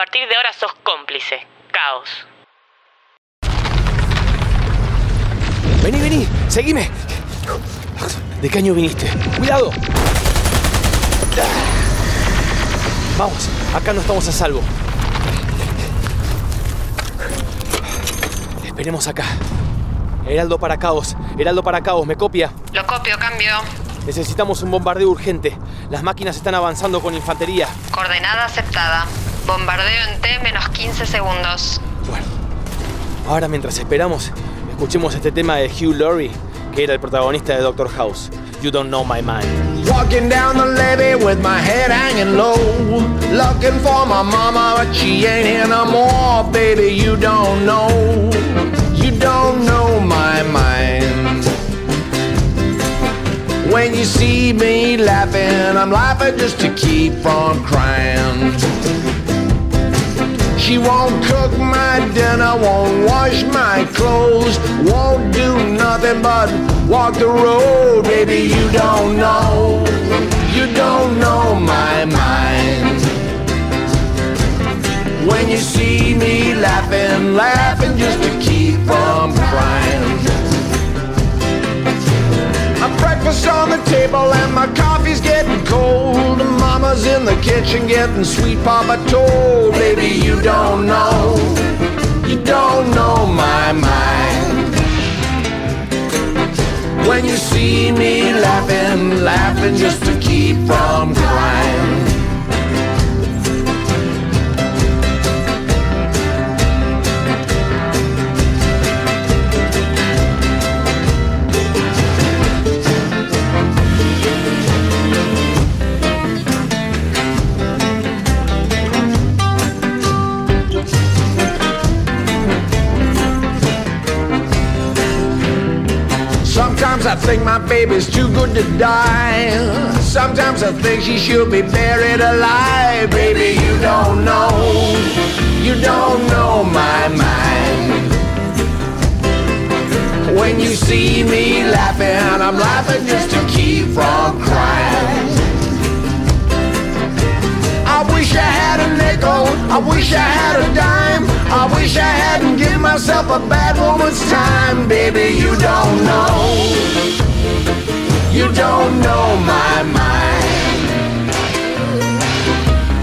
partir de ahora sos cómplice. Caos. Vení, vení, seguime. ¿De qué año viniste? ¡Cuidado! Vamos, acá no estamos a salvo. Esperemos acá. Heraldo para caos, Heraldo para caos, ¿me copia? Lo copio, cambio. Necesitamos un bombardeo urgente. Las máquinas están avanzando con infantería. Coordenada aceptada. Bombardeo en T menos 15 segundos. Bueno, ahora mientras esperamos, escuchemos este tema de Hugh Laurie, que era el protagonista de Doctor House. You don't know my mind. Walking down the levee with my head hanging low. Looking for my mama, but she ain't here no more. Baby, you don't know. You don't know my mind. When you see me laughing, I'm laughing just to keep from crying. She won't cook my dinner, won't wash my clothes, won't do nothing but walk the road. Baby, you don't know, you don't know my mind. When you see me laughing, laughing just to keep from crying. Breakfast on the table and my coffee's getting cold. Mama's in the kitchen getting sweet papa told. Baby, you don't know, you don't know my mind. When you see me laughing, laughing just to keep from crying. Sometimes I think my baby's too good to die. Sometimes I think she should be buried alive. Baby, you don't know, you don't know my mind. When you see me laughing, I'm laughing just to keep from crying. Had a nickel, I wish I had a dime. I wish I hadn't given myself a bad woman's time. Baby, you don't know, you don't know my mind.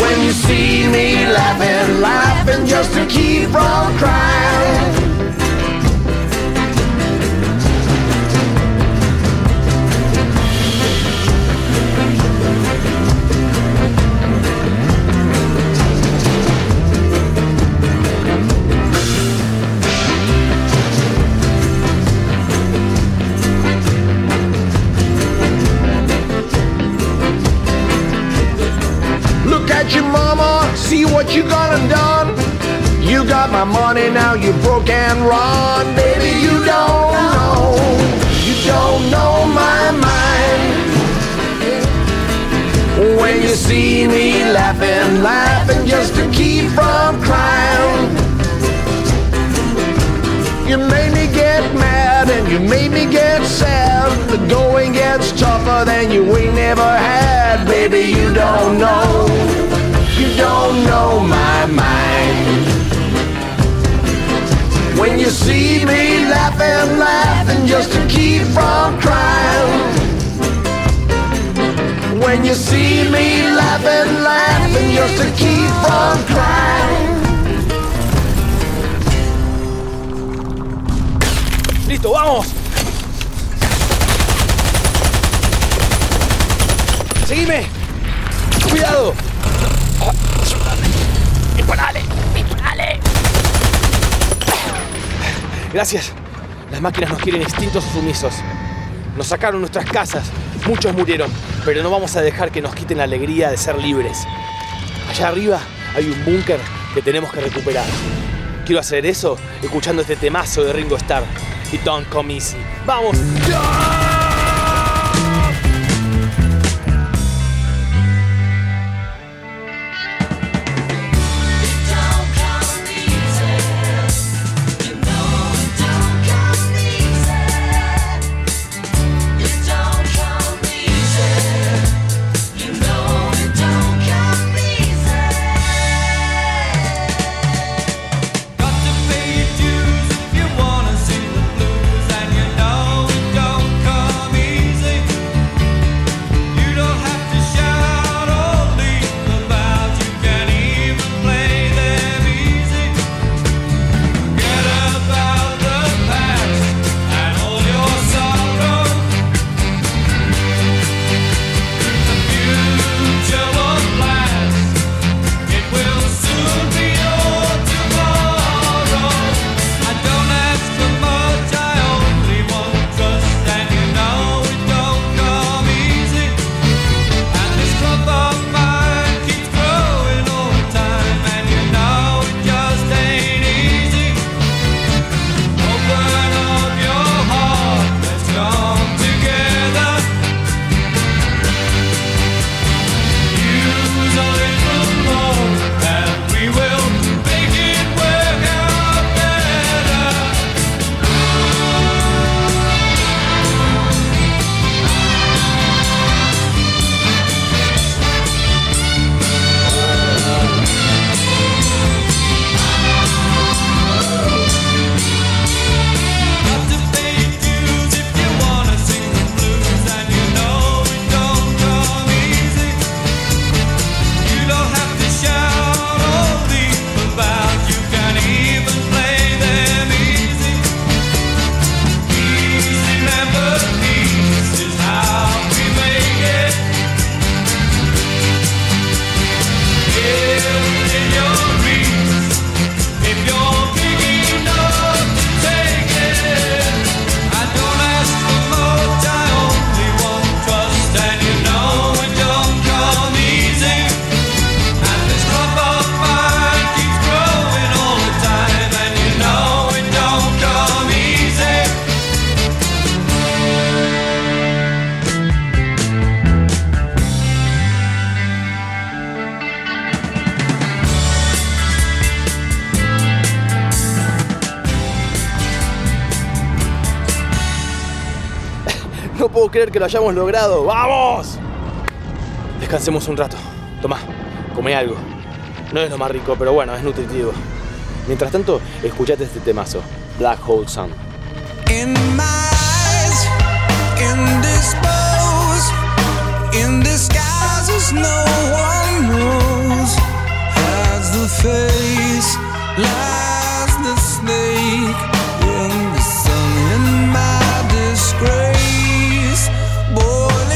When you see me laughing, laughing just to keep from crying. What you gonna done. You got my money, now you broke and run. Baby, you don't know, you don't know my mind. When you see me laughing, laughing just to keep from crying. You made me get mad and you made me get sad. The going gets tougher than you ain't never had. Baby, you don't know, you see me laughing, laughing just to keep from crying. When you see me laughing, laughing just to keep from crying. ¡Listo, vamos! ¡Seguime! ¡Cuidado! Gracias. Las máquinas nos quieren extintos o sumisos. Nos sacaron nuestras casas. Muchos murieron. Pero no vamos a dejar que nos quiten la alegría de ser libres. Allá arriba hay un búnker que tenemos que recuperar. Quiero hacer eso escuchando este temazo de Ringo Starr. Y Don't Come Easy. ¡Vamos! creer que lo hayamos logrado. ¡Vamos! Descansemos un rato. Tomá, come algo. No es lo más rico, pero bueno, es nutritivo. Mientras tanto, escuchate este temazo, Black Hole Sun. In my eyes, indisposed, in disguises no one knows. Has the face, lies the snake, in the sun, in my disgrace. boy.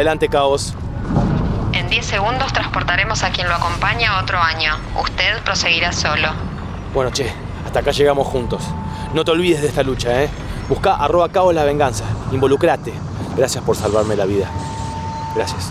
Adelante, Caos. En 10 segundos transportaremos a quien lo acompaña a otro año. Usted proseguirá solo. Bueno, che, hasta acá llegamos juntos. No te olvides de esta lucha, ¿eh? Busca arroba Caos la venganza. Involucrate. Gracias por salvarme la vida. Gracias.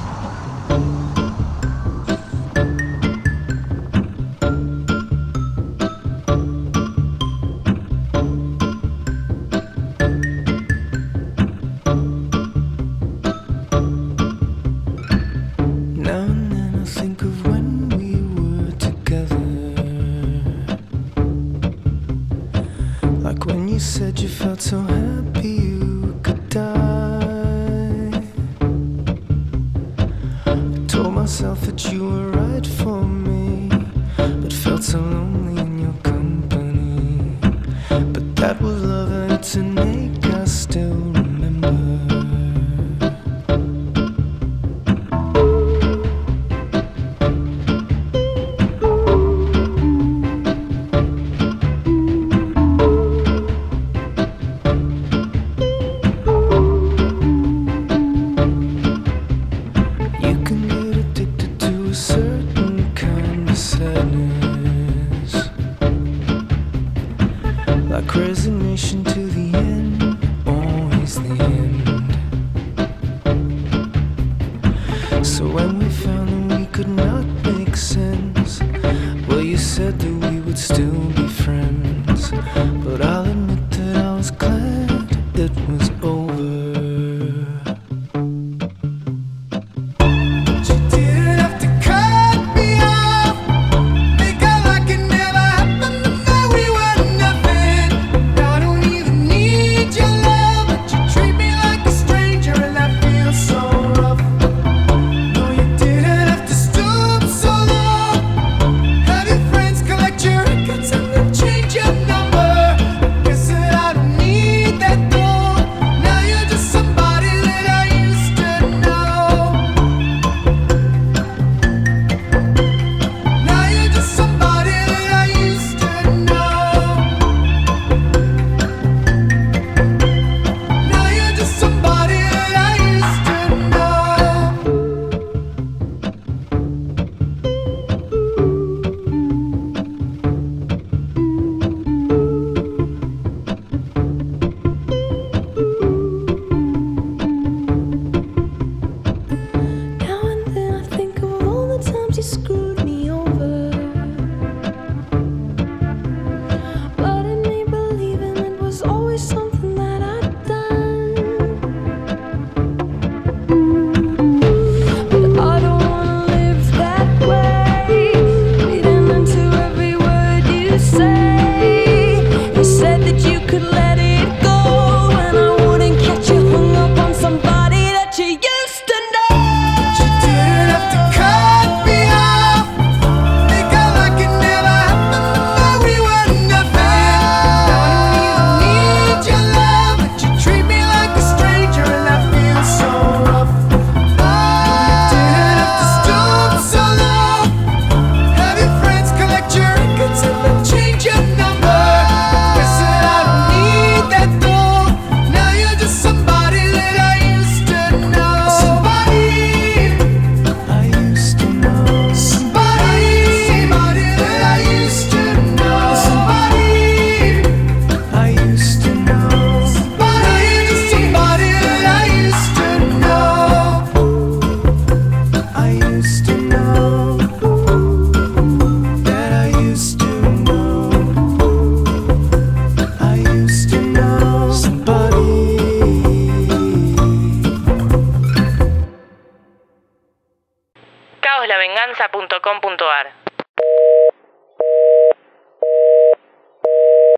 Felt so happy